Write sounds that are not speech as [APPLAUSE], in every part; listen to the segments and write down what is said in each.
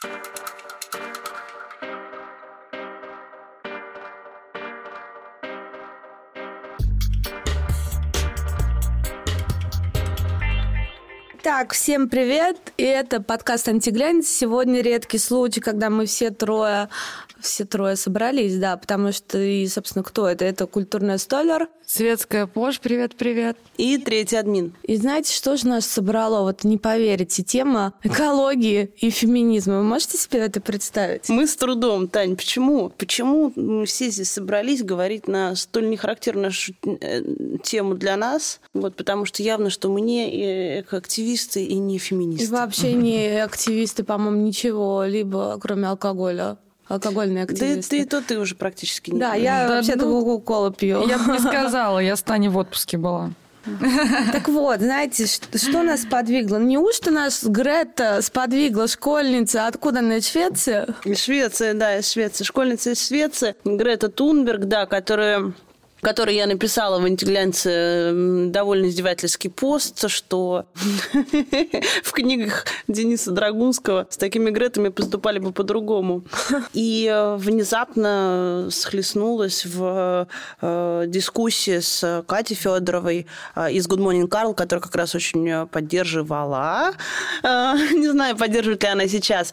Так, всем привет! И это подкаст «Антиглянец». Сегодня редкий случай, когда мы все трое все трое собрались, да, потому что, и, собственно, кто это? Это культурная столер. Светская Пош, привет-привет. И третий админ. И знаете, что же нас собрало? Вот не поверите, тема экологии и феминизма. Вы можете себе это представить? Мы с трудом, Тань. Почему? Почему мы все здесь собрались говорить на столь нехарактерную э, тему для нас? Вот, потому что явно, что мы не экоактивисты и не феминисты. И вообще не [LAUGHS] активисты, по-моему, ничего, либо кроме алкоголя алкогольные активисты. Да, ты, то ты уже практически не Да, я да, вообще-то ну, кока-колу пью. Я бы не [LAUGHS] сказала, я с Таней в отпуске была. Так вот, знаете, что нас сподвигло? Неужто нас Грета сподвигла школьница? Откуда она? Из Швеции? Из Швеции, да, из Швеции. Школьница из Швеции. Грета Тунберг, да, которая который я написала в антиглянце довольно издевательский пост, что [LAUGHS] в книгах Дениса Драгунского с такими Гретами поступали бы по-другому. И э, внезапно схлестнулась в э, дискуссии с Катей Федоровой э, из Good Morning Carl, которая как раз очень поддерживала, [LAUGHS] не знаю, поддерживает ли она сейчас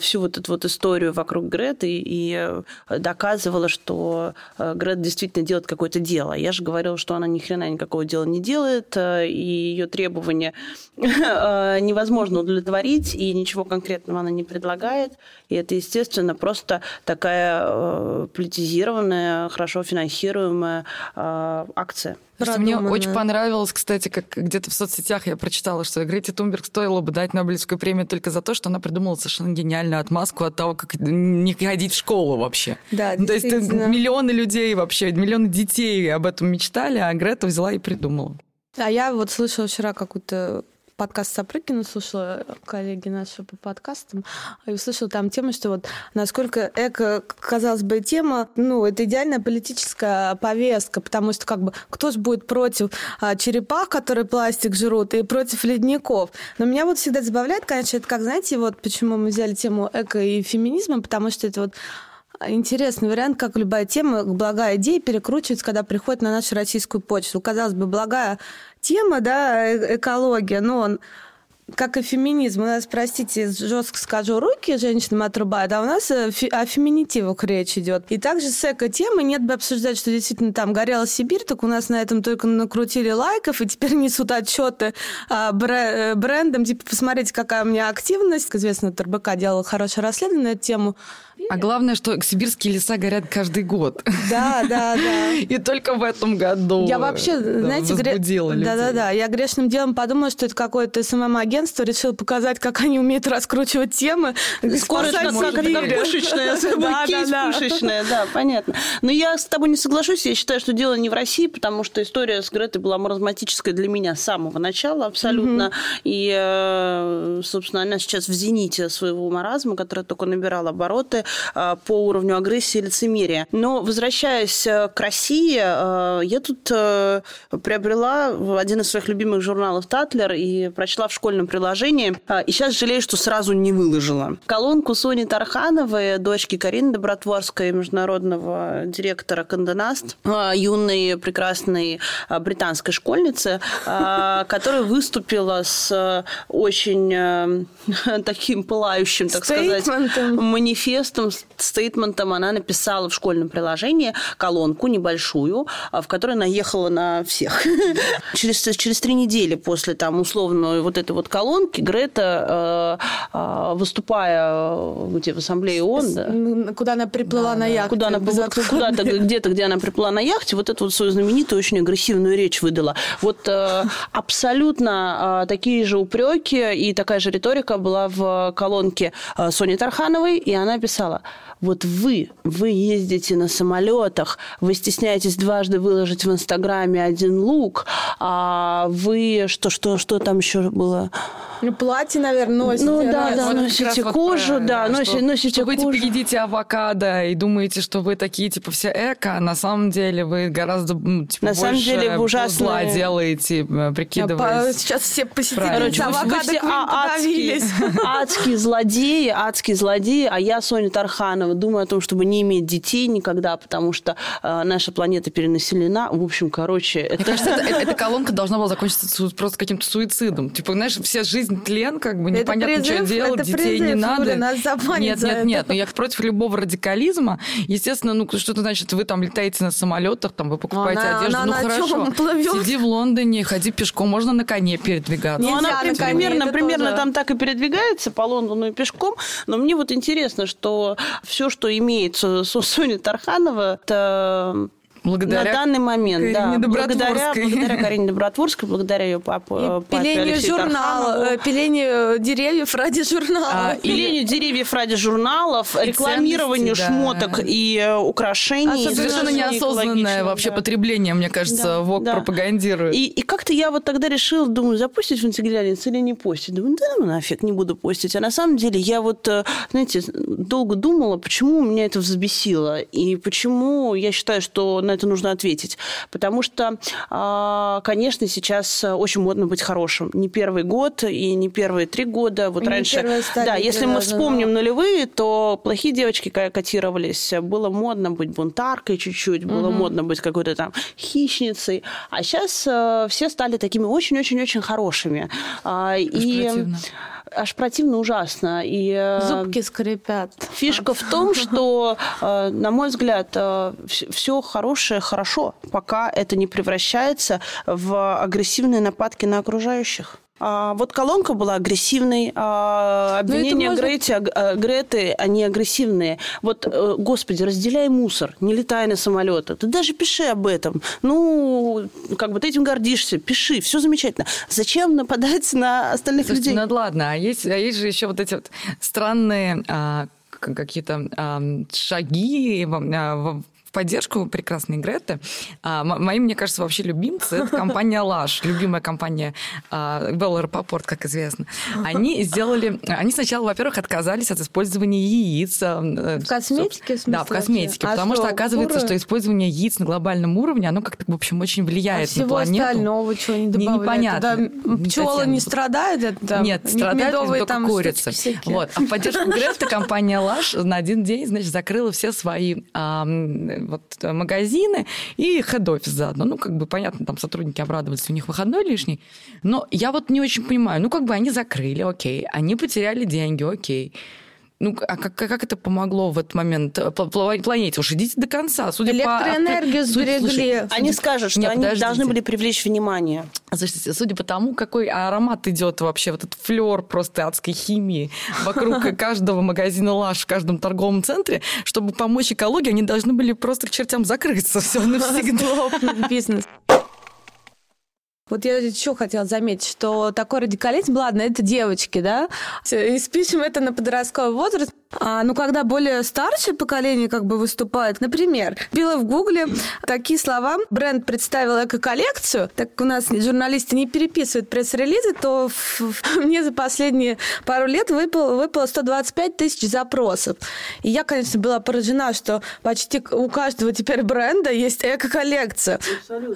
всю вот эту вот историю вокруг Греты и доказывала, что Грет действительно действительно делать какое-то дело. Я же говорила, что она ни хрена никакого дела не делает, э, и ее требования [LAUGHS] э, невозможно удовлетворить, и ничего конкретного она не предлагает. И это, естественно, просто такая э, политизированная, хорошо финансируемая акция. Мне очень понравилось, кстати, как где-то в соцсетях я прочитала, что Грете Тунберг стоило бы дать Нобелевскую премию только за то, что она придумала совершенно гениальную отмазку от того, как не ходить в школу вообще. Да, То есть миллионы людей вообще, миллионы детей об этом мечтали, а Грета взяла и придумала. А я вот слышала вчера какую-то подкаст Сапрыкина слушала, коллеги наши по подкастам, и услышала там тему, что вот насколько эко, казалось бы, тема, ну, это идеальная политическая повестка, потому что как бы кто же будет против а, черепах, которые пластик жрут, и против ледников. Но меня вот всегда забавляет, конечно, это как, знаете, вот почему мы взяли тему эко и феминизма, потому что это вот интересный вариант, как любая тема, благая идея перекручивается, когда приходит на нашу российскую почту. Казалось бы, благая тема, да, э, экология, но он как и феминизм, у нас, простите, жестко скажу, руки женщинам отрубают, а у нас э, о феминитивах речь идет. И также с эко-темой нет бы обсуждать, что действительно там горела Сибирь, так у нас на этом только накрутили лайков, и теперь несут отчеты а, э, брендам, типа, посмотрите, какая у меня активность. Известно, ТРБК делал хорошее расследование на эту тему. А главное, что сибирские леса горят каждый год. Да, да, да. [LAUGHS] И только в этом году Я вообще, знаете, возбудила гре... Да, да, да. Я грешным делом подумала, что это какое-то СММ-агентство решило показать, как они умеют раскручивать темы. Скорость как пушечная, [LAUGHS] кейс пушечная, да, понятно. Но я с тобой не соглашусь. Я считаю, что дело не в России, потому что история с Гретой была маразматическая для меня с самого начала абсолютно. И, э, собственно, она сейчас в зените своего маразма, который только набирал обороты. Э, по уровню агрессии и лицемерия. Но возвращаясь э, к России, э, я тут приобрела один из своих любимых журналов «Татлер» и прочла в школьном приложении. И сейчас жалею, что сразу не выложила. Колонку Сони Тархановой, дочки Карины Добротворской, международного директора Канденаст, юной прекрасной британской школьницы, которая выступила с очень [LAUGHS] таким пылающим, так сказать, манифестом текстом, стейтментом она написала в школьном приложении колонку небольшую, а, в которой наехала на всех. [LAUGHS] через, через три недели после там условно вот этой вот колонки Грета, э, э, выступая где в ассамблее ООН, да, куда она приплыла да, на яхте. Куда она, вот, куда-то, где-то, где она приплыла на яхте, вот эту вот свою знаменитую, очень агрессивную речь выдала. Вот э, абсолютно такие же упреки и такая же риторика была в колонке Сони Тархановой, и она писала сказала, вот вы, вы ездите на самолетах, вы стесняетесь дважды выложить в Инстаграме один лук, а вы, что, что, что там еще было? Ну, платье, наверное, носите. Ну да, раз. да, Вот носите раз вот кожу, про- да, носите, что, носите что вы типа кожу. едите авокадо и думаете, что вы такие типа все эко, а на самом деле вы гораздо типа, На самом больше деле вы ужасные- зла делаете, э, А, прикидываясь. по- Сейчас все посетители Короче, вы, вы авокадо все а- адские, адские злодеи, адские злодеи, а я, Соня Тарханова, думаю о том, чтобы не иметь детей никогда, потому что э, наша планета перенаселена. В общем, короче, Мне это... кажется, это- [LAUGHS] эта колонка должна была закончиться просто каким-то суицидом. Типа, знаешь, вся жизнь тлен, как бы Это непонятно, что призыв, делать, это детей не призыв, надо. Юля, нас забанят нет, нет, это. нет. Но я против любого радикализма. Естественно, ну что это значит? Вы там летаете на самолетах, там вы покупаете Она- одежду. она ну на хорошо. [LAUGHS] чём плывёт? Сиди в Лондоне, ходи пешком, можно на коне передвигаться. Ну, она примерно, это примерно тоже. там так и передвигается по Лондону и пешком. Но мне вот интересно, что все, что имеет Со- Соня Тарханова, это Благодаря на данный момент, да, благодаря, благодаря Карине Добротворской, благодаря ее папу, И папе Пилению Алексею журнала, э, пилению деревьев ради журнала. А, пилению деревьев ради журналов, И рекламированию да. шмоток и э, украшений. Совершенно неосознанное вообще да. потребление, мне кажется, Да, ВОК да. пропагандирует. И, и как-то я вот тогда решила, думаю, запустить в инстаграме или не постить. Думаю, да ну нафиг, не буду постить. А на самом деле я вот, э, знаете, долго думала, почему меня это взбесило и почему я считаю, что на это нужно ответить. Потому что, а, конечно, сейчас э, очень модно быть хорошим. Не первый год и не первые три года. Вот И раньше, да, если мы вспомним нулевые, то плохие девочки котировались. Было модно быть бунтаркой чуть-чуть, было модно быть какой-то там хищницей. А сейчас все стали такими очень-очень-очень хорошими. А, и. Аж противно ужасно. И э, Зубки скрипят. Фишка в том, что, э, на мой взгляд, все хорошее хорошо, пока это не превращается в агрессивные нападки на окружающих. А вот колонка была агрессивной, а обвинения можно- Грети, аг- а, Греты, они агрессивные. Вот, э, господи, разделяй мусор, не летай на самолеты. Ты даже пиши об этом. Ну, как бы ты этим гордишься, пиши, все замечательно. Зачем нападать на остальных Слушайте, людей? ну ладно, а есть, а есть же еще вот эти вот странные а, какие-то а, шаги в, а, в- поддержку прекрасной Греты. А, мои, мне кажется, вообще любимцы это компания Лаш, любимая компания а, Белла Рапопорт, как известно. Они сделали, они сначала, во-первых, отказались от использования яиц. а, э, В косметике, в смысле, Да, в косметике? А потому что, что, оказывается, куры? что использование яиц на глобальном уровне, оно как-то, в общем, очень А влияет на всего планету. остального чего не Не- добавляют? непонятно. Туда Не пчелы совсем. не страдают? Это, Нет, не- страдают медовые только там курицы. Вот. А в поддержку [LAUGHS] Грефта компания Лаш на один день, значит, закрыла все свои а, вот, э, магазины и хед-офис заодно. Ну, как бы, понятно, там сотрудники обрадовались, у них выходной лишний. Но я вот не очень понимаю. Ну, как бы они закрыли, окей. Они потеряли деньги, окей. Ну, а как, как это помогло в этот момент э, пла- пла- планете? Уж идите до конца. Судя Электроэнергию по... судя- слушай, сберегли. Они скажут, что Нет, они подождите. должны были привлечь внимание. Слушайте, судя по тому, какой аромат идет вообще, вот этот флер просто адской химии вокруг [LAUGHS] каждого магазина Лаш в каждом торговом центре, чтобы помочь экологии, они должны были просто к чертям закрыться все [LAUGHS] навсегда. Бизнес. Вот я еще хотела заметить, что такой радикализм, ладно, это девочки, да, и спишем это на подростковый возраст. А, ну, когда более старшее поколение как бы выступает, например, била в гугле такие слова, бренд представил эко-коллекцию, так как у нас журналисты не переписывают пресс-релизы, то в- в- [LAUGHS] мне за последние пару лет выпало, выпало 125 тысяч запросов. И я, конечно, была поражена, что почти у каждого теперь бренда есть эко-коллекция.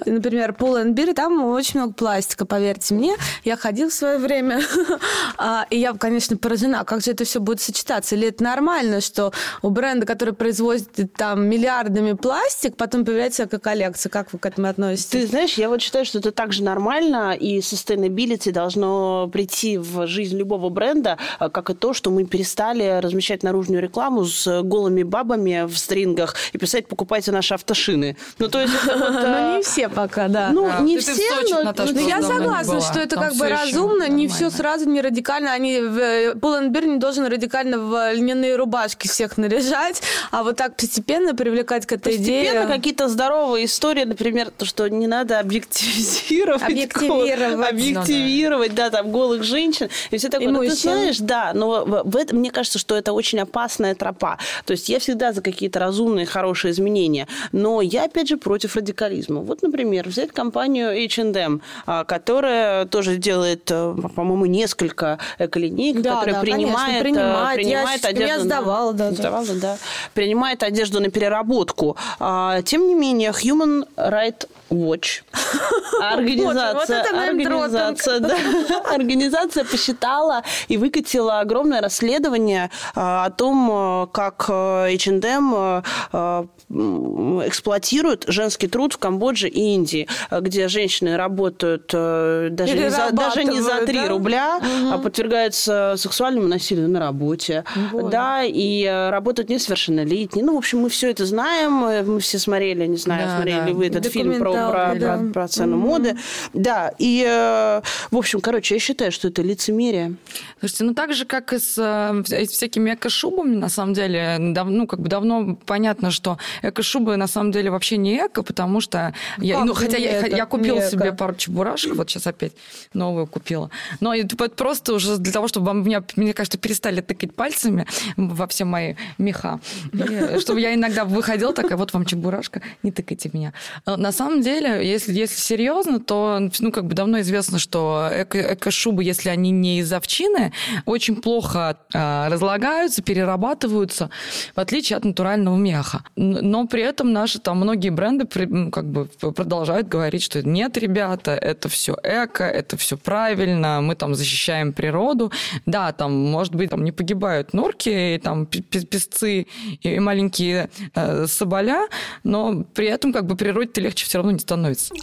Например, Pull Beer, там очень много пластика, поверьте мне. Я ходила в свое время, [LAUGHS] А, и я, конечно, поражена, как же это все будет сочетаться. Или это нормально, что у бренда, который производит там миллиардами пластик, потом появляется эко-коллекция. Как вы к этому относитесь? Ты знаешь, я вот считаю, что это также нормально, и sustainability должно прийти в жизнь любого бренда, а, как и то, что мы перестали размещать наружную рекламу с голыми бабами в стрингах и писать «покупайте наши автошины». Ну, то есть [LAUGHS] Ну, а, не все пока, да. Ну, не все, но... Я согласна, что это как бы разумно, не все сразу, не радикально. Они в Пулленберг не должен радикально в льняные рубашки всех наряжать, а вот так постепенно привлекать к этой Постепенно идее. какие-то здоровые истории, например, то, что не надо объективизировать. Объективировать. кого- Объективировать, да, там, голых женщин. И все такое. И Ну, ты знаешь, да, но в, этом, мне кажется, что это очень опасная тропа. То есть я всегда за какие-то разумные, хорошие изменения. Но я, опять же, против радикализма. Вот, например, взять компанию H&M, которая тоже делает, э, по-моему, несколько эколинеек, Да, которая да, принимает, конечно, э, принимает. принимает Я- одежду. я на- сдавала даже. Сдавала, да. Принимает одежду на переработку. А, тем не менее, Human Rights Watch, [LAUGHS] организация, вот организация, да, [LAUGHS] организация посчитала и выкатила огромное расследование а, о том, а, как H&M м, эксплуатирует женский труд в Камбодже и Индии, где женщины работают даже не за, даже не за Перерабатывают, 3 да? рубля, а подвергаются сексуальному насилию на работе. Вот. Да, и работают несовершеннолетние. Ну, в общем, мы все это знаем, э, мы все смотрели, не знаю, Да, смотрели да. ли вы этот фильм про, про, Документалки, да. про- про цену моды. Да, и, э, в общем, короче, я считаю, что это лицемерие. Слушайте, ну так же, как и с, э, вся- с всякими эко-шубами, на самом деле, дав- ну, как бы давно понятно, что эко-шубы на самом деле вообще не эко, потому что... Я, Как ну, хотя я, это, я купила себе эко? пару чебурашек, вот сейчас опять новую купила. Но это просто уже для того, чтобы вам- меня, мне кажется, перестали тыкать пальцами во все мои меха. И чтобы я иногда выходила такая, вот вам чебурашка, не тыкайте меня. На самом деле, если, если серьезно, то ну, как бы давно известно, что эко- эко-шубы, если они не из овчины, очень плохо а, разлагаются, перерабатываются, в отличие от натурального меха. Но при этом наши там многие бренды при- как бы продолжают говорить, что нет, ребята, это все эко, это все правильно, мы там защищаем природу. Да, там, может быть, там не погибают норки, и, там песцы и маленькие э, соболя, но при этом как бы природе-то легче все равно становится.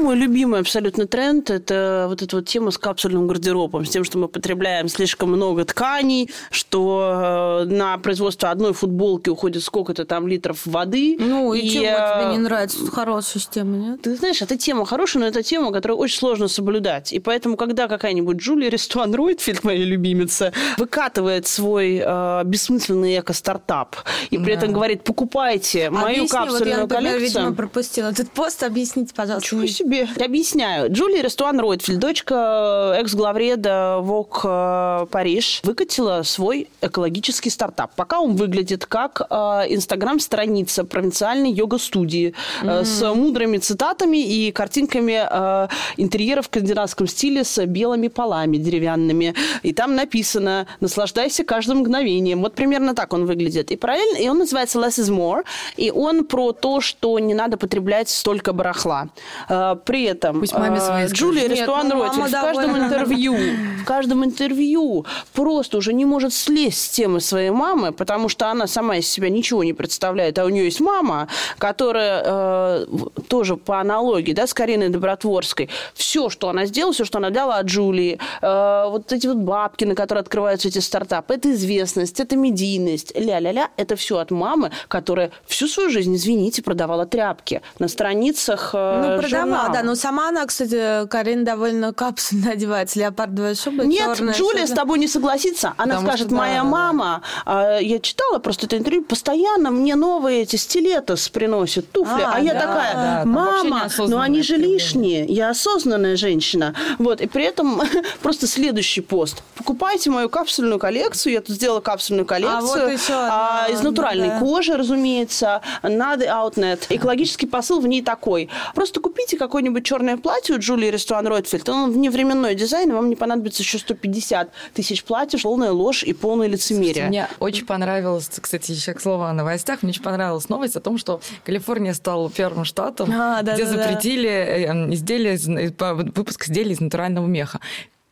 Мой любимый абсолютно тренд – это вот эта вот тема с капсульным гардеробом, с тем, что мы потребляем слишком много тканей, что э, на производство одной футболки уходит сколько-то там литров воды. Ну, и, чем вот э, тебе не нравится? Тут Хорошая система, нет? Ты знаешь, эта тема хорошая, но это тема, которую очень сложно соблюдать. И поэтому, когда какая-нибудь Джулия Рестуан Ройтфельд, моя любимица, выкатывает свой э, бессмысленный эко-стартап и при этом говорит, покупайте мою Объясни, вот я, капсульную например, коллекцию. видимо, пропустила этот пост. Объясните, пожалуйста. Чего себе? Объясняю. Джулия Рестуан Ройтфельд, дочка экс-главреда ВОК э, Париж, выкатила свой экологический стартап. Пока он выглядит как э, инстаграм-страница провинциальной йога-студии э, с мудрыми цитатами и картинками э, интерьера в скандинавском стиле с белыми полами деревянными. И там написано «Наслаждайся каждым мгновением». Вот примерно так он выглядит. И параллельно, и он называется «Less is more», и он про то, что не надо потреблять столько барахла. Э, При этом Пусть маме э. Джулия Рестуан мама в каждом интервью, в каждом интервью просто уже не может слезть с темы своей мамы, потому что она сама из себя ничего не представляет, а у нее есть мама, которая э, тоже по аналогии, да, с Кариной Добротворской, все, что она сделала, все, что она дала от Джулии, э, вот эти вот бабки, на которые открываются эти стартапы, это известность, это медийность, ля-ля-ля, это все от мамы, которая всю свою жизнь, извините, продавала тряпки на страницах э, Ну, продавала, журнала. Да. Но сама она, кстати, Карин довольно капсульно [LAUGHS] одевается. Леопардовая шуба, Нет, Джулия что-то. с тобой не согласится. Она Потому скажет, что да, моя да, да. мама, а, я читала просто это интервью, постоянно мне новые эти стилетос приносят, туфли. А, А, я да, такая, да, мама, ну неосознанное они же проявление». лишние. Я осознанная женщина. Вот, и при этом [LAUGHS] просто следующий пост. Покупайте мою капсульную коллекцию. Я тут сделала капсульную коллекцию. вот еще одна, а, из натуральной да. кожи, разумеется, на The Outnet. Экологический посыл в ней такой. Просто купите какое-нибудь черное платье у Джулии Рестуан Ройтфельд. Он вневременной дизайн, и вам не понадобится еще 150 тысяч платьев. Полная ложь и полное лицемерие. Мне очень понравилось, кстати, еще к слову о новостях, мне очень понравилась новость о том, что Калифорния стала первым штатом, А, да, где да, да. запретили э, изделия, из- э, выпуск изделий из натурального меха.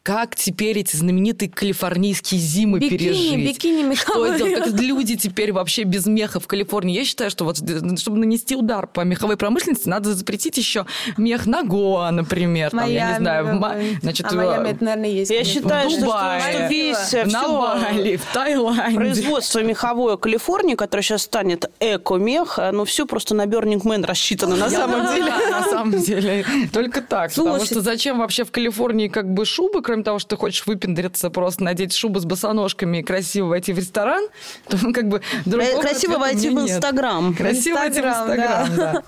Как теперь эти знаменитые калифорнийские зимы Бикини, пережить? бикини Что меховые. делать? Как люди теперь вообще без меха в Калифорнии? Я считаю, что вот э, чтобы нанести удар по меховой промышленности, надо запретить еще мех на Гоа, например. Там, я не знаю, в Ма- Майами. значит, а в- Майами это, наверное, есть. Я считаю, что, Дубае, что весь э, на всё Бали, в Таиланде. производство меховое Калифорнии, которое сейчас станет эко-мех, ну все просто на Burning Man рассчитано на самом деле. На самом деле. Только так. Потому что зачем вообще в Калифорнии как бы шубы, кроме кроме того, что ты хочешь выпендриться, просто надеть шубу с босоножками и красиво войти в ресторан, [LAUGHS] то ну, как бы другого Красиво войти в Инстаграм. Красиво войти в Инстаграм, да.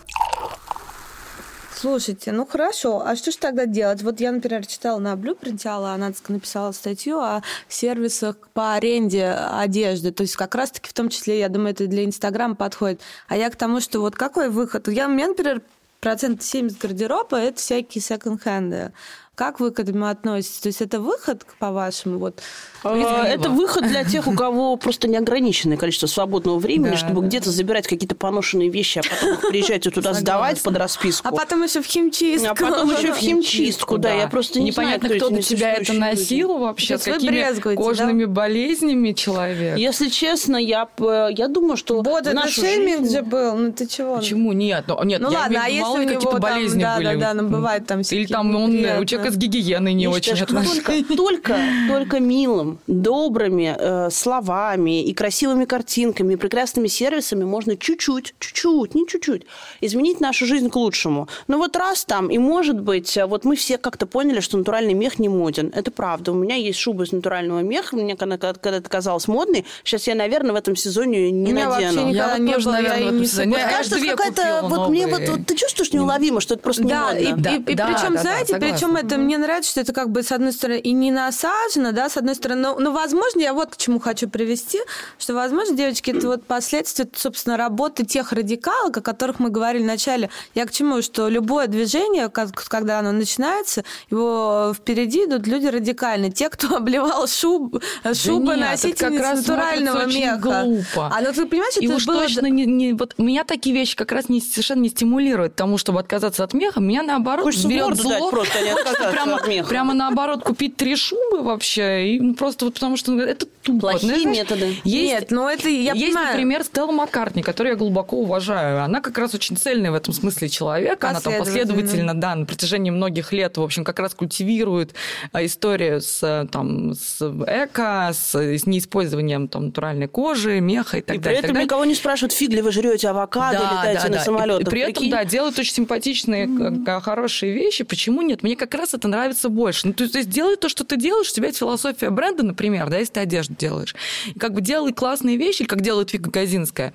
Слушайте, ну хорошо, а что же тогда делать? Вот я, например, читала на Blueprint, Алла Анацка написала статью о сервисах по аренде одежды, то есть как раз-таки в том числе, я думаю, это для Инстаграма подходит. А я к тому, что вот какой выход? Я, у меня, например, процент 70 гардероба – это всякие секонд-хенды. Как вы к этому относитесь? То есть это выход, по-вашему? Вот, а, это выход для тех, у кого просто неограниченное количество свободного времени, чтобы где-то забирать какие-то поношенные вещи, а потом приезжать туда сдавать под расписку. А потом еще в химчистку. А потом еще в [LAUGHS] химчистку, да. Я просто не Непонятно, кто до тебя это носил вообще, с какими кожными болезнями человек. Если честно, я, я думаю, что Вот, это шейминг же был, ну ты чего? Почему? Нет, ну, нет, ну ладно, а если у него болезни были? Да, да, да, ну бывает там Или там он, у человека с гигиеной не очень отношения. Только, только, только милым, добрыми э, словами и красивыми картинками, и прекрасными сервисами можно чуть-чуть, чуть-чуть, не чуть-чуть, изменить нашу жизнь к лучшему. Но вот раз там, и может быть, э, вот мы все как-то поняли, что натуральный мех не моден. Это правда. У меня есть шуба из натурального меха, мне когда, когда это казалось модной, сейчас я, наверное, в этом сезоне не Меня надену. Вообще я не тоже, наверное, в этом сезоне. Вот кажется, какая-то, вот мне вот, вот, ты чувствуешь неуловимо, что это просто да, не модно. И, и, и да, причем, да, знаете, да, причем это мне нравится, что это как бы, с одной стороны, и не насажено, да, с одной стороны, но, но возможно, я вот к чему хочу привести, что, возможно, девочки, это вот последствия, собственно, работы тех радикалок, о которых мы говорили вначале. Я к чему, что любое движение, когда оно начинается, его впереди идут люди радикальные. Те, кто [LAUGHS] обливал шуб, шубы да носительниц натурального меха. глупо. А ну ты понимаешь, и это уж было... точно не, не, вот меня такие вещи как раз не, совершенно не стимулируют тому, чтобы отказаться от меха. Меня наоборот Хочется берет зло. Дать просто, а не [LAUGHS] прямо, прямо наоборот купить три шубы вообще, и ну, просто вот потому что это тупо. Плохие ну, методы. Есть, Нет, но это я Есть, понимаю. например, Стелла Маккартни, которую я глубоко уважаю. Она как раз очень цельная в этом смысле человек. Она там последовательно, да, на протяжении многих лет, в общем, как раз культивирует а, историю с, там, с эко, с, с неиспользованием там, натуральной кожи, меха и так и далее. при этом никого не спрашивают, фиг ли вы жрете авокадо, да, летаете да, на да. самолетах. И при этом, да, делают очень симпатичные, mm-hmm. хорошие вещи. Почему нет? Мне как раз это нравится больше. Ну, то есть делай то, что ты делаешь, у тебя есть философия бренда, например, да, если ты одежду делаешь. И как бы делай классные вещи, как делает Вика Газинская.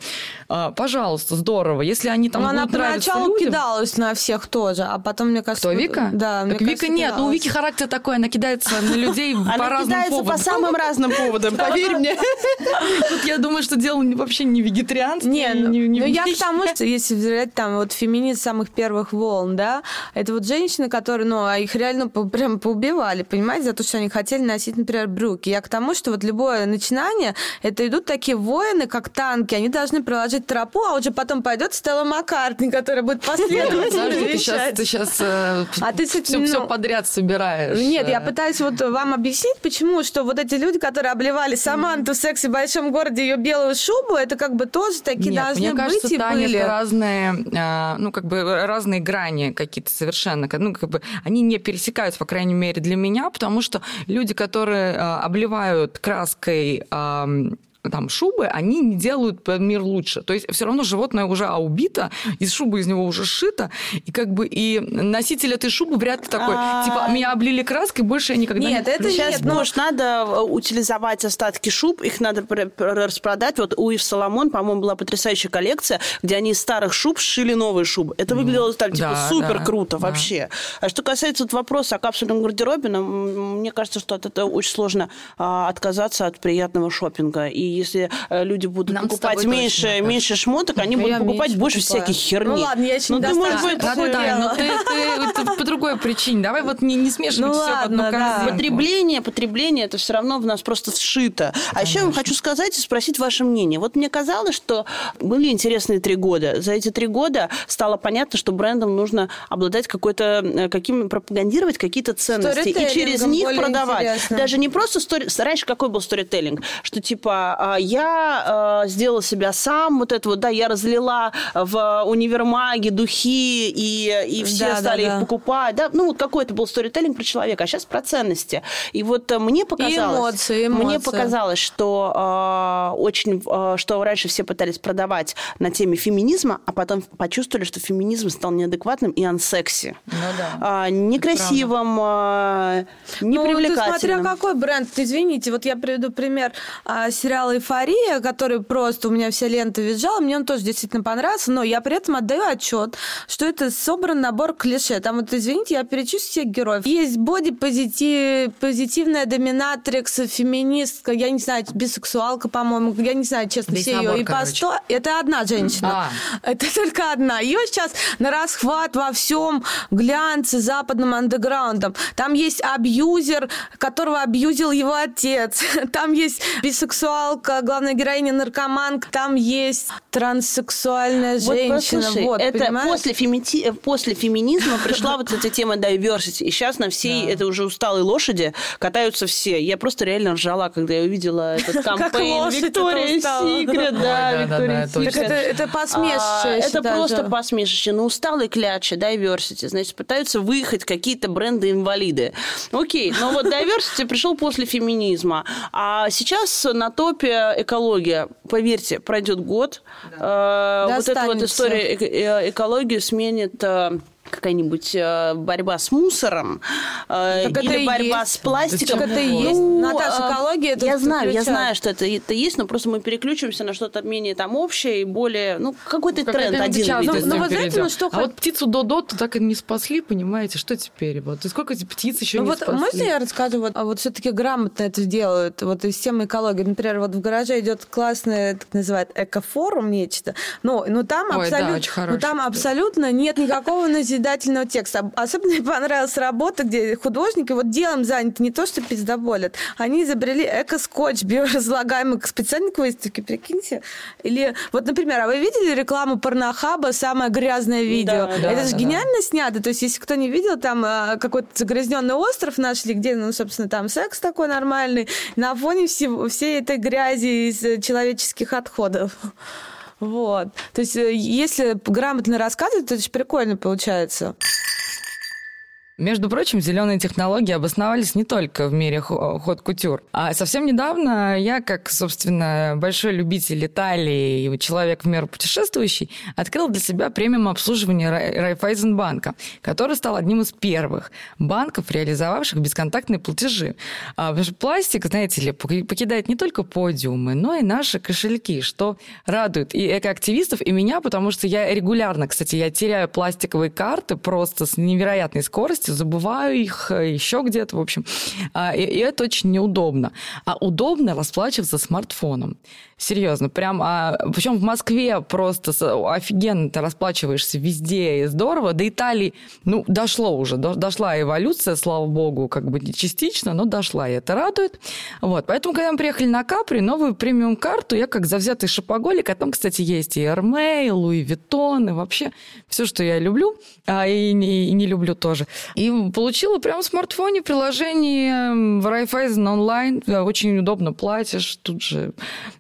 А, пожалуйста, здорово. Если они там Но она поначалу людям... кидалась на всех тоже, а потом, мне кажется... Кто, Вика? Да, так Вика кажется, нет, ну у Вики характер такой, она кидается на людей [LAUGHS] по разным поводам. по самым разным поводам, [LAUGHS] поверь мне. [LAUGHS] Тут я думаю, что дело вообще не вегетарианство. Не, ну я к тому, что если взять там вот феминист самых первых волн, да, это вот женщины, которые, ну, а их реально прям поубивали, понимаете, за то, что они хотели носить, например, брюки. Я к тому, что вот любое начинание, это идут такие воины, как танки, они должны проложить тропу, а уже потом пойдет Стелла Маккартни, которая будет [LAUGHS] последовательно ты сейчас, ты сейчас э, [LAUGHS] а ты, все, ну, все подряд собираешь. Нет, я пытаюсь вот вам объяснить, почему, что вот эти люди, которые обливали Саманту в сексе в большом городе, ее белую шубу, это как бы тоже такие Нет, должны мне кажется, быть и Таня, были. это разные, а, ну, как бы разные грани какие-то совершенно. Ну, как бы они не пересекаются, по крайней мере, для меня, потому что люди, которые а, обливают краской там шубы, они не делают мир лучше. То есть все равно животное уже убито, из шубы из него уже сшито, и как бы и носитель этой шубы вряд ли такой, типа, меня облили краской, больше я никогда нет, не... это сейчас, нет, может, надо э, утилизовать остатки шуб, их надо распродать. Вот у Ив Соломон, по-моему, была потрясающая коллекция, где они из старых шуб сшили новые шубы. Это выглядело так, типа, супер круто вообще. А что касается вот вопроса о капсульном гардеробе, ну, мне кажется, что от этого очень сложно а, отказаться от приятного шопинга. И если э, люди будут Нам покупать меньше, точно, меньше шмоток, они будут покупать больше покупаю. всяких херни. Ну ладно, я еще ну, не ты, может быть, да, но ты, ты, ты, по другой причине. Давай вот не, не смешивать ну, все ладно, в одну да. Потребление, потребление, это все равно в нас просто вшито. А еще я вам хочу сказать и спросить ваше мнение. Вот мне казалось, что были интересные три года. За эти три года стало понятно, что брендам нужно обладать какой-то, э, какими, пропагандировать какие-то ценности и через них продавать. Интересно. Даже не просто стори... Раньше какой был сторителлинг? Что типа я э, сделала себя сам, вот это вот, да, я разлила в универмаге духи, и, и все Да, стали да, их да. покупать, да, ну, вот какой-то был сторителлинг про человека, а сейчас про ценности. И вот э, мне показалось... эмоции, Мне эмоции. показалось, что э, очень, э, что раньше все пытались продавать на теме феминизма, а потом почувствовали, что феминизм стал неадекватным и ансекси. Ну да. А, некрасивым, а, Ну, ты смотря непривлекательным. какой бренд. Извините, вот я приведу пример а, сериала «Эйфория», который просто у меня вся лента визжала. Мне он тоже действительно понравился, но я при этом отдаю отчет, что это собран набор клише. Там вот, извините, я перечислю всех героев. Есть боди-позитив, позитивная доминатрикс, феминистка, я не знаю, бисексуалка, по-моему, я не знаю, честно, Весь все ее набор, и по короче. 100. Это одна женщина. А. Это только одна. Ее сейчас на расхват во всем глянце западным андеграундом. Там есть абьюзер, которого абьюзил его отец. [LAUGHS] Там есть бисексуалка, главная героиня наркоманка. Там есть транссексуальная Вот женщина. послушай, вот, это понимаешь? после, фемити- э, после феминизма пришла вот эта тема diversity. И сейчас на всей этой уже усталой лошади катаются все. Я просто реально ржала, когда я увидела этот [LAUGHS] кампейн Виктория. Секрет. Да, Виктория Секрет. это, посмешище, А, Это просто да. посмешище. Ну, усталые клячи, diversity. Значит, пытаются выехать какие-то бренды-инвалиды. Окей, но вот diversity пришел после феминизма. А сейчас на топе экология. Поверьте, пройдет год. э, Вот эта вот история эко- э, экологию сменит э, какая-нибудь э, борьба с мусором э, Так это или и борьба есть. с пластиком. Так это и Ну, есть. Наташа, э, экология это Я знаю, я знаю, что это, это есть, но просто мы переключимся на что-то менее там общее и более, ну, какой-то Какая-то тренд один часто виден. с Ну, вот знаете, ну, что А вот птицу Додо так и не спасли, понимаете? Что теперь? Вот. И сколько этих птиц еще Ну не вот спасли? можно я расскажу, вот, а вот все-таки грамотно это делают, вот из темы экологии. Например, вот в гараже идет классный, так называют, экофорум нечто. Ну, ну там Ой, да, абсолютно, очень ну, там да. абсолютно нет никакого [LAUGHS] назидательного текста. Об- Особенно мне понравилась работа, где художники вот делом заняты, не то что пиздоболят. Они изобрели эко-скотч биоразлагаемый специально к выставке, прикиньте. Или вот, например, а вы видели рекламу порнохаба «Самое грязное видео»? Да, да, это же да, гениально снято. То есть, если кто не видел, там а, какой-то загрязненный остров нашли, где, ну, собственно, там секс такой нормальный, на фоне всего, всей этой грязи из э, человеческих отходов. Вот. То есть, э, если грамотно рассказывать, то же прикольно получается. Между прочим, зеленые технологии обосновались не только в мире хо- ход-кутюр. А совсем недавно я, как, собственно, большой любитель Италии и человек в меру путешествующий, открыл для себя премиум обслуживание Рай- Райфайзенбанка, который стал одним из первых банков, реализовавших бесконтактные платежи. А, потому что пластик, знаете ли, поки- покидает не только подиумы, но и наши кошельки, что радует и экоактивистов, и меня, потому что я регулярно, кстати, я теряю пластиковые карты просто с невероятной скоростью, забываю их еще где-то, в общем. А, И, и это очень неудобно. А удобно расплачиваться смартфоном. Серьезно, прям, а, причем в Москве просто офигенно ты расплачиваешься везде, и здорово. До Италии, ну, дошло уже, до- дошла эволюция, слава богу, как бы частично, но дошла, и это радует. Вот, поэтому, когда мы приехали на Капри, новую премиум-карту, я как завзятый шопоголик, а там, кстати, есть и Hermé, и Луи Виттон, и вообще все, что я люблю, а и не, и не люблю тоже. И получила прямо в смартфоне приложение в Raiffeisen онлайн, очень удобно платишь, тут же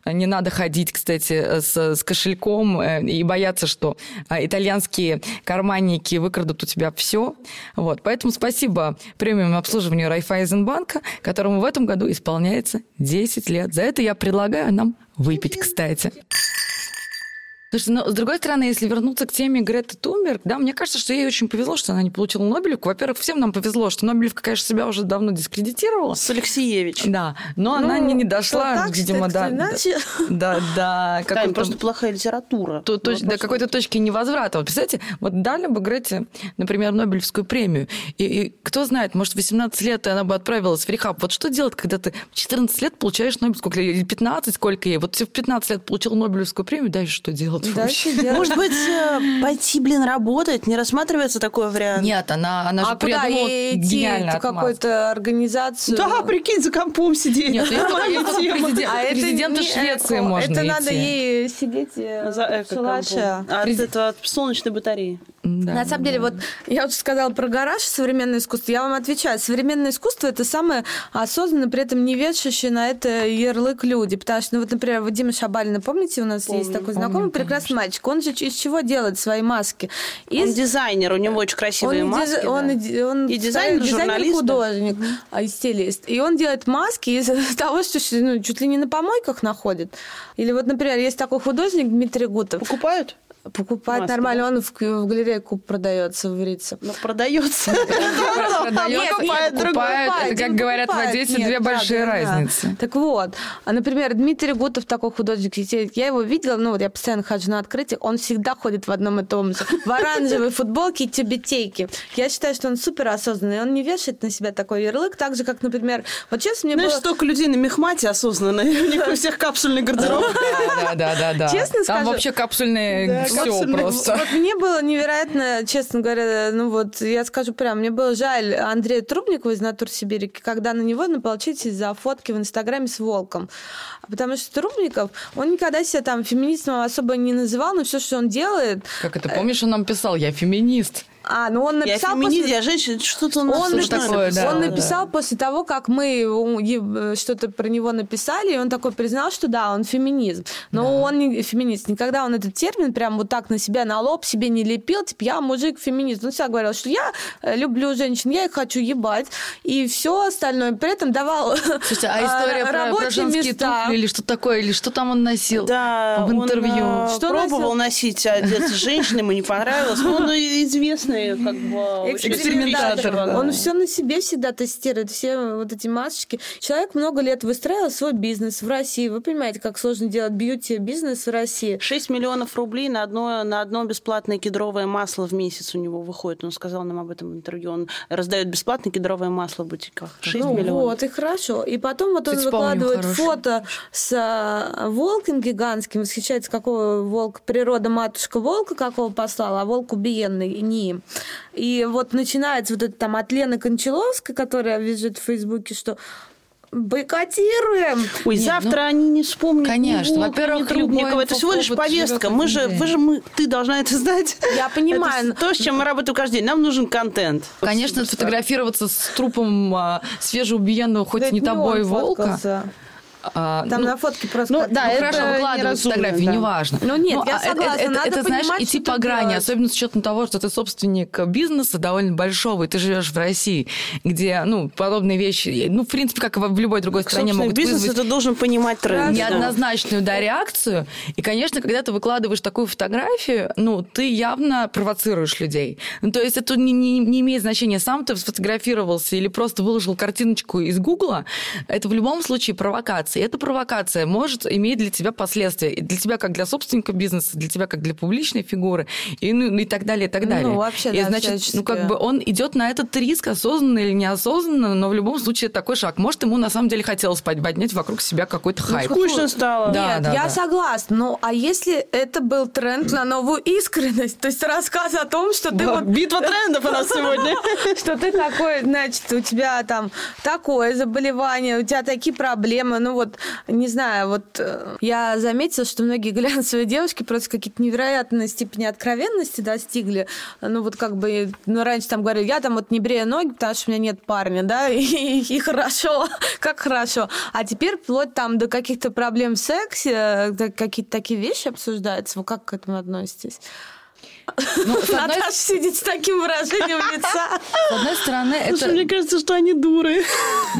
не надо ходить, кстати, с, с кошельком э, и бояться, что а, итальянские карманники выкрадут у тебя все. Вот, поэтому спасибо премиум обслуживанию Райфайзенбанка, которому в этом году исполняется 10 лет. За это я предлагаю нам выпить, кстати. Слушайте, но с другой стороны, если вернуться к теме Греты Тунберг, да, мне кажется, что ей очень повезло, что она не получила Нобелевку. Во-первых, всем нам повезло, что Нобелевка, конечно, себя уже давно дискредитировала. С Алексеевич. Да, но она не, не дошла, Ну, так видимо, да, да, да, Там какой-то- просто плохая литература. то- Вот до какой-то точки невозврата. Вот представляете, вот дали бы Грете, например, Нобелевскую премию, и, и кто знает, может, в 18 лет она бы отправилась в рехаб. Вот что делать, когда ты в 14 лет получаешь Нобелевскую, или 15, сколько ей? Вот ты в 15 лет получил Нобелевскую премию, дальше что делать вообще? Дальше делать. Может быть, э, пойти, блин, работать? Не рассматривается такой вариант? Нет, она, она же А куда придумала отмаз. какую-то организацию? Да, прикинь, за компом сидеть. Нет, [LAUGHS] А это президента Швеции можно Это надо ей сидеть э, За в шалаше. эко-компом. От солнечной батареи. Да, На самом да, деле, да. вот я уже сказала про гараж, современное искусство. Я вам отвечаю, современное искусство это самое осознанно, при этом не вешающее на это ярлык люди. Потому что, ну, вот, например, Вадима Шабалина, помните, у нас помню, есть такой знакомый помню, прекрасный мальчик. Он же из чего делает свои маски? Из... Он дизайнер, у него очень красивые он маски. Диз... Да. Он, он, и дизайнер, дизайнер художник, mm-hmm. и стилист. И он делает маски из [LAUGHS] того, что ну, чуть ли не на помойках находит. Или вот, например, есть такой художник Дмитрий Гутов. Покупают? Покупать Маски, нормально, он в, в галерее куб продается в Рице. Ну, продается. [LAUGHS] Покупает, это, как говорят в Одессе, две большие разницы. Так вот, а, например, Дмитрий Гутов, такой художник, я его видела, ну, вот я постоянно хожу на открытие, он всегда ходит в одном и том же, в оранжевой футболке и тюбетейке. Я считаю, что он супер осознанный, он не вешает на себя такой ярлык, так же, как, например, вот сейчас мне Знаешь, столько людей на мехмате осознанные, [LAUGHS] у них у всех капсульный гардероб. Да, да, да, да. Честно скажу. Там вообще капсульные все просто. Вот мне было невероятно, честно говоря, ну вот я скажу прям, мне было жаль Андрея Трубникова из «Натур Сибирики», когда на него наполчились за фотки в Инстаграме с волком. Потому что Трубников, он никогда себя там феминистом особо не называл, но все, что он делает... Как это, помнишь, он нам писал, я феминист. А, ну он написал... Я феминист, после... я женщина, что-то он, он, написал, такое, да, он написал да. после того, как мы что-то про него написали, и он такой признал, что да, он феминизм. Но да. он не феминист. Никогда он этот термин прям вот так на себя, на лоб себе не лепил, типа, я мужик феминист. Он всегда говорил, что я э, люблю женщин, я их хочу ебать, и все остальное. При этом давал Слушайте, а история про, про женские места. туфли или что такое, или что там он носил да, в интервью? Он, э, что пробовал носил? носить одеться женщиной, ему не понравилось. Он известный известный как бы экспериментатор. Он все на себе всегда тестирует, все вот эти масочки. Человек много лет выстраивал свой бизнес в России. Вы понимаете, как сложно делать бьюти-бизнес в России. 6 миллионов рублей на одно, на одно бесплатное кедровое масло в месяц у него выходит. Он сказал нам об этом в интервью. Он раздает бесплатное кедровое масло в бутиках. 6 ну, миллионов. Вот, и хорошо. И потом вот он выкладывает фото с а, волком гигантским, восхищается, какого волк, природа матушка волка какого послала, а волк убиенный, не им. И вот начинается вот это там от Лены Кончаловской, которая визжит в Фейсбуке, что бойкотируем. Ой, Нет, завтра ну, они не вспомнят. Конечно, во-первых, Трубникова. Это всего лишь повестка. Мы же, вы же, мы, ты должна это знать. Я понимаю. Это то, с чем мы работаем каждый день. Нам нужен контент. Конечно, сфотографироваться с трупом а, свежеубиенного, хоть да не тобой волка. А, Там ну, на фотке просто... Ну, да, ну, хорошо, выкладывают фотографии, да. неважно. Ну, нет, ну, я а согласна. Это, это, это знаешь, идти по грани, делать. особенно с учетом того, что ты собственник бизнеса довольно большого, и ты живешь в России, где, ну, подобные вещи, ну, в принципе, как в любой другой так, стране могут бизнес вызвать... это должен понимать тренд. Неоднозначную, да, реакцию. И, конечно, когда ты выкладываешь такую фотографию, ну, ты явно провоцируешь людей. Ну, то есть это не, не, не имеет значения, сам ты сфотографировался или просто выложил картиночку из Гугла, это в любом случае провокация провокация. И эта провокация может иметь для тебя последствия. И для тебя как для собственника бизнеса, для тебя как для публичной фигуры, и, ну, и так далее, и так ну, далее. Ну, вообще, и, да, значит, всячески. ну, как бы он идет на этот риск осознанно или неосознанно, но в любом случае это такой шаг. Может, ему на самом деле хотелось поднять вокруг себя какой-то ну, хайп. Скучно стало. Да, Нет, да, я да. согласна. Ну, а если это был тренд на новую искренность? То есть рассказ о том, что ты вот... Битва трендов у нас сегодня. [LAUGHS] Что ты такой, значит, у тебя там такое заболевание, у тебя такие проблемы, ну вот вот, не знаю, вот э, я заметила, что многие глянцевые девушки просто какие-то невероятные степени откровенности достигли. Ну, вот как бы, ну, раньше там говорили, я там вот не брею ноги, потому что у меня нет парня, да, и, [LAUGHS] и, и хорошо, как хорошо. А теперь вплоть там до каких-то проблем в сексе, какие-то такие вещи обсуждаются. Вы как к этому относитесь? Ну, Наташа сидит с таким выражением лица. С одной стороны, Слушай, это... мне кажется, что они дуры.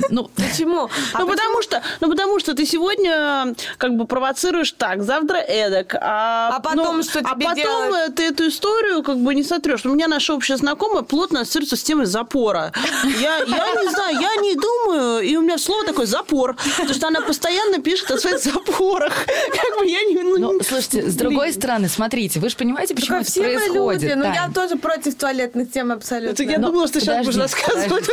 Ну, почему? А ну, потому что, ну, потому что ты сегодня как бы провоцируешь так, завтра эдак. А, а потом ну, что тебе А потом делать? ты эту историю как бы не сотрешь. У меня наша общая знакомая плотно ассоциируется с темой запора. Я, я не знаю, я не думаю, и у меня слово такое «запор», потому что она постоянно пишет о своих запорах. Как бы я не... Ну, ну слушайте, с другой стороны, смотрите, вы же понимаете, почему это происходит? Происходит. Люди. Ну, я тоже против туалетных тем абсолютно. Это я думала, что сейчас будешь рассказывать.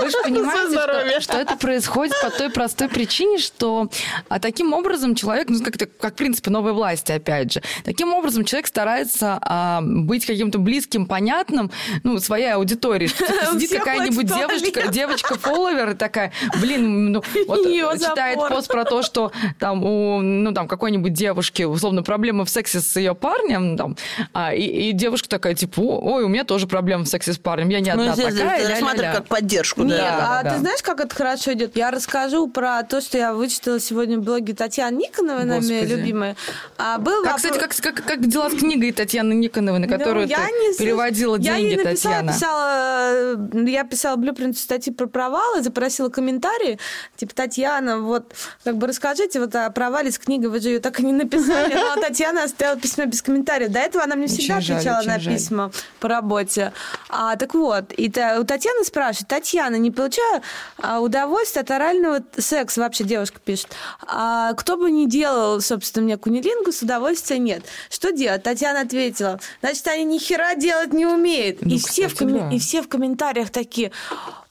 Вы же [LAUGHS] понимаете, что, что это происходит по той простой причине, что а таким образом человек, ну, как, как в принципе новой власти, опять же, таким образом человек старается а, быть каким-то близким, понятным, ну, своей аудитории. Что, типа, сидит какая-нибудь девочка, девочка-фолловер такая, блин, ну, вот [LAUGHS] читает пост про то, что там у, ну, там, какой-нибудь девушки, условно, проблемы в сексе с ее парнем, там, а, и и, и девушка такая, типа, ой, у меня тоже проблема в сексе с парнем, я не одна ну, здесь, такая. рассматривай как поддержку. Нет, да, а да. ты знаешь, как это хорошо идет? Я расскажу про то, что я вычитала сегодня в блоге Татьяны Никоновой, нами любимая. А был как, вопрос... кстати, как, как, как дела с книгой Татьяны Никоновой, на которую ну, ты не... переводила я деньги, я написала, Татьяна? Писала, я писала блюпринт статьи про провалы, запросила комментарии, типа, Татьяна, вот, как бы расскажите вот о провале с книгой, вы же ее так и не написали, [LAUGHS] но Татьяна оставила письмо без комментариев. До этого она мне всегда отвечала жаль, на жаль. письма по работе. А, так вот, и та, у Татьяны спрашивают, Татьяна, не получаю а, удовольствие от орального секса, вообще девушка пишет, а, кто бы ни делал, собственно, мне кунилингус, удовольствия нет. Что делать? Татьяна ответила, значит, они ни хера делать не умеют. Ну, и, кстати, все в ком... да. и все в комментариях такие,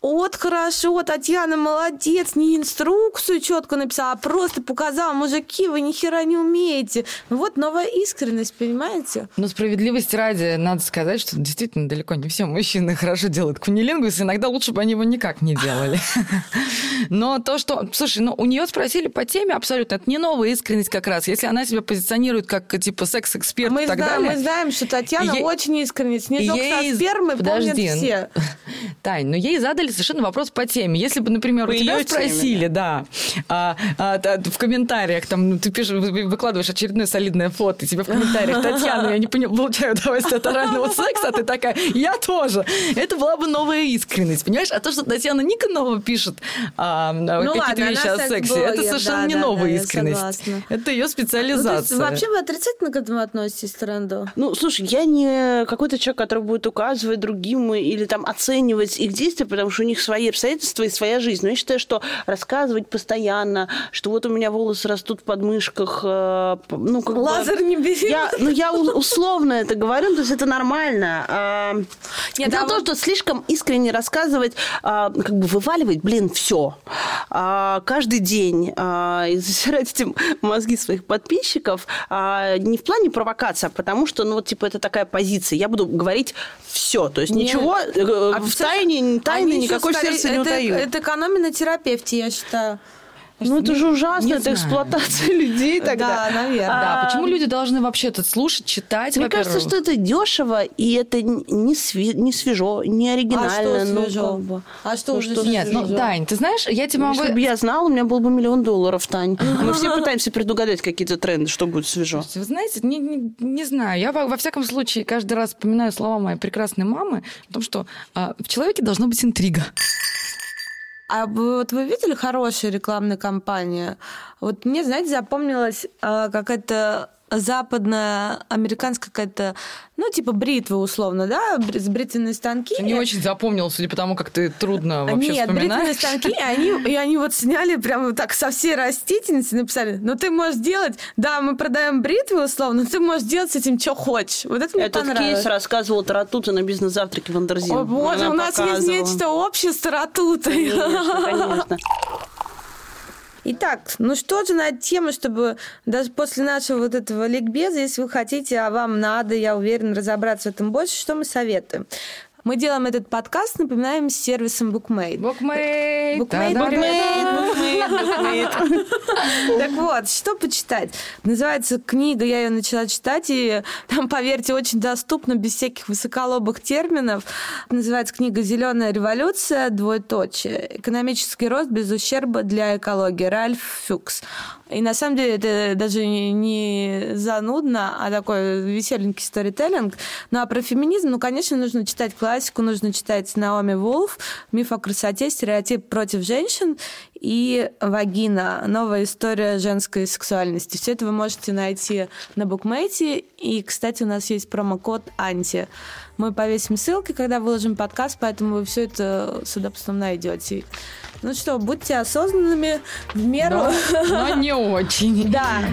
вот хорошо, Татьяна молодец, не инструкцию четко написала, а просто показала, мужики, вы ни хера не умеете. Ну вот новая искренность, понимаете? Ну, справедливости ради, надо сказать, что действительно далеко не все мужчины хорошо делают кунилингус, иногда лучше бы они его никак не делали. [LAUGHS] Но то, что... Слушай, ну, у нее спросили по теме абсолютно, это не новая искренность как раз. Если она себя позиционирует как, типа, секс-эксперт мы и так знаем, далее... Мы знаем, что Татьяна очень искренне. Снежок со Подожди. помнят все. [LAUGHS] Тань, но ей задали совершенно вопрос по теме. Если бы, например, по у тебя спросили, теме, да, а, а, а, в комментариях, там, ну, ты пишешь, выкладываешь очередное солидное фото, и тебе в комментариях, [LAUGHS] Татьяна, я не получаю удовольствие от орального секса, а ты такая, я тоже. Это была бы новая искренность, понимаешь? А то, что Татьяна Никонова пишет а, ну, какие-то вещи о сексе, блогер, это совершенно да, не да, новая да, искренность. Это ее специализация. Ну, вообще вы отрицательно к этому относитесь, тренду? Ну, слушай, я не какой-то человек, который будет указывать другим или там оценивать их действия, потому что у них свои обстоятельства и своя жизнь. Но я считаю, что рассказывать постоянно, что вот у меня волосы растут в подмышках, э, ну, как Лазер бы, не бери. Я, ну, я условно это говорю, то есть это нормально. А, Нет, Дело в том, что слишком искренне рассказывать, а, как бы вываливать, блин, все. А, каждый день и засирать этим мозги своих подписчиков не в плане провокации, а потому что, ну, вот, типа, это такая позиция. Я буду говорить все. То есть Нет. ничего а в тайне, тайны никакой сердце не утаил. Это экономия на терапевте, я считаю. Ну, это же ужасно, это эксплуатация [LAUGHS] людей тогда. Да, наверное. Да, почему люди должны вообще это слушать, читать? Мне кажется, что это дешево, и это не, сви- не свежо, не оригинально. А что ну, свежо? Ну, а что уже что Нет, ну, Тань, ты знаешь, я тебе могу... Если бы я знала, у меня был бы миллион долларов, Тань. Мы все [LAUGHS] пытаемся предугадать какие-то тренды, что будет свежо. Вы знаете, не, не, не знаю. Я, во, во всяком случае, каждый раз вспоминаю слова моей прекрасной мамы о том, что а, в человеке должна быть интрига. А вот вы видели хорошие рекламные кампании? Вот мне, знаете, запомнилась э, какая-то западная, американская какая-то, ну, типа бритва условно, да, с бритвенные станки. Ты не очень запомнил, судя по тому, как ты трудно вообще Нет, вспоминаешь. бритвенные станки, и они, и они вот сняли прямо так со всей растительности, написали, ну, ты можешь делать, да, мы продаем бритвы условно, но ты можешь делать с этим, что хочешь. Вот это мне Этот понравилось. кейс рассказывал Таратута на бизнес-завтраке в Андерзин. О, боже, у нас есть нечто общее с Таратутой. Конечно, конечно. [LAUGHS] Итак, ну что же на тему, чтобы даже после нашего вот этого ликбеза, если вы хотите, а вам надо, я уверен, разобраться в этом больше, что мы советуем? Мы делаем этот подкаст, напоминаем, с сервисом BookMate. BookMate! BookMate, BookMate, BookMate, [LAUGHS] Так вот, что почитать? Называется книга, я ее начала читать, и там, поверьте, очень доступно, без всяких высоколобых терминов. Называется книга «Зеленая революция. Двоеточие. Экономический рост без ущерба для экологии». Ральф Фюкс. И на самом деле это даже не занудно, а такой веселенький сторителлинг. Ну а про феминизм, ну, конечно, нужно читать классику, нужно читать Наоми Волф, «Миф о красоте», «Стереотип против женщин» и «Вагина. Новая история женской сексуальности». Все это вы можете найти на букмейте. И, кстати, у нас есть промокод «Анти». Мы повесим ссылки, когда выложим подкаст, поэтому вы все это с удобством найдете. Ну что, будьте осознанными в меру. Но, но не очень. [LAUGHS] Да.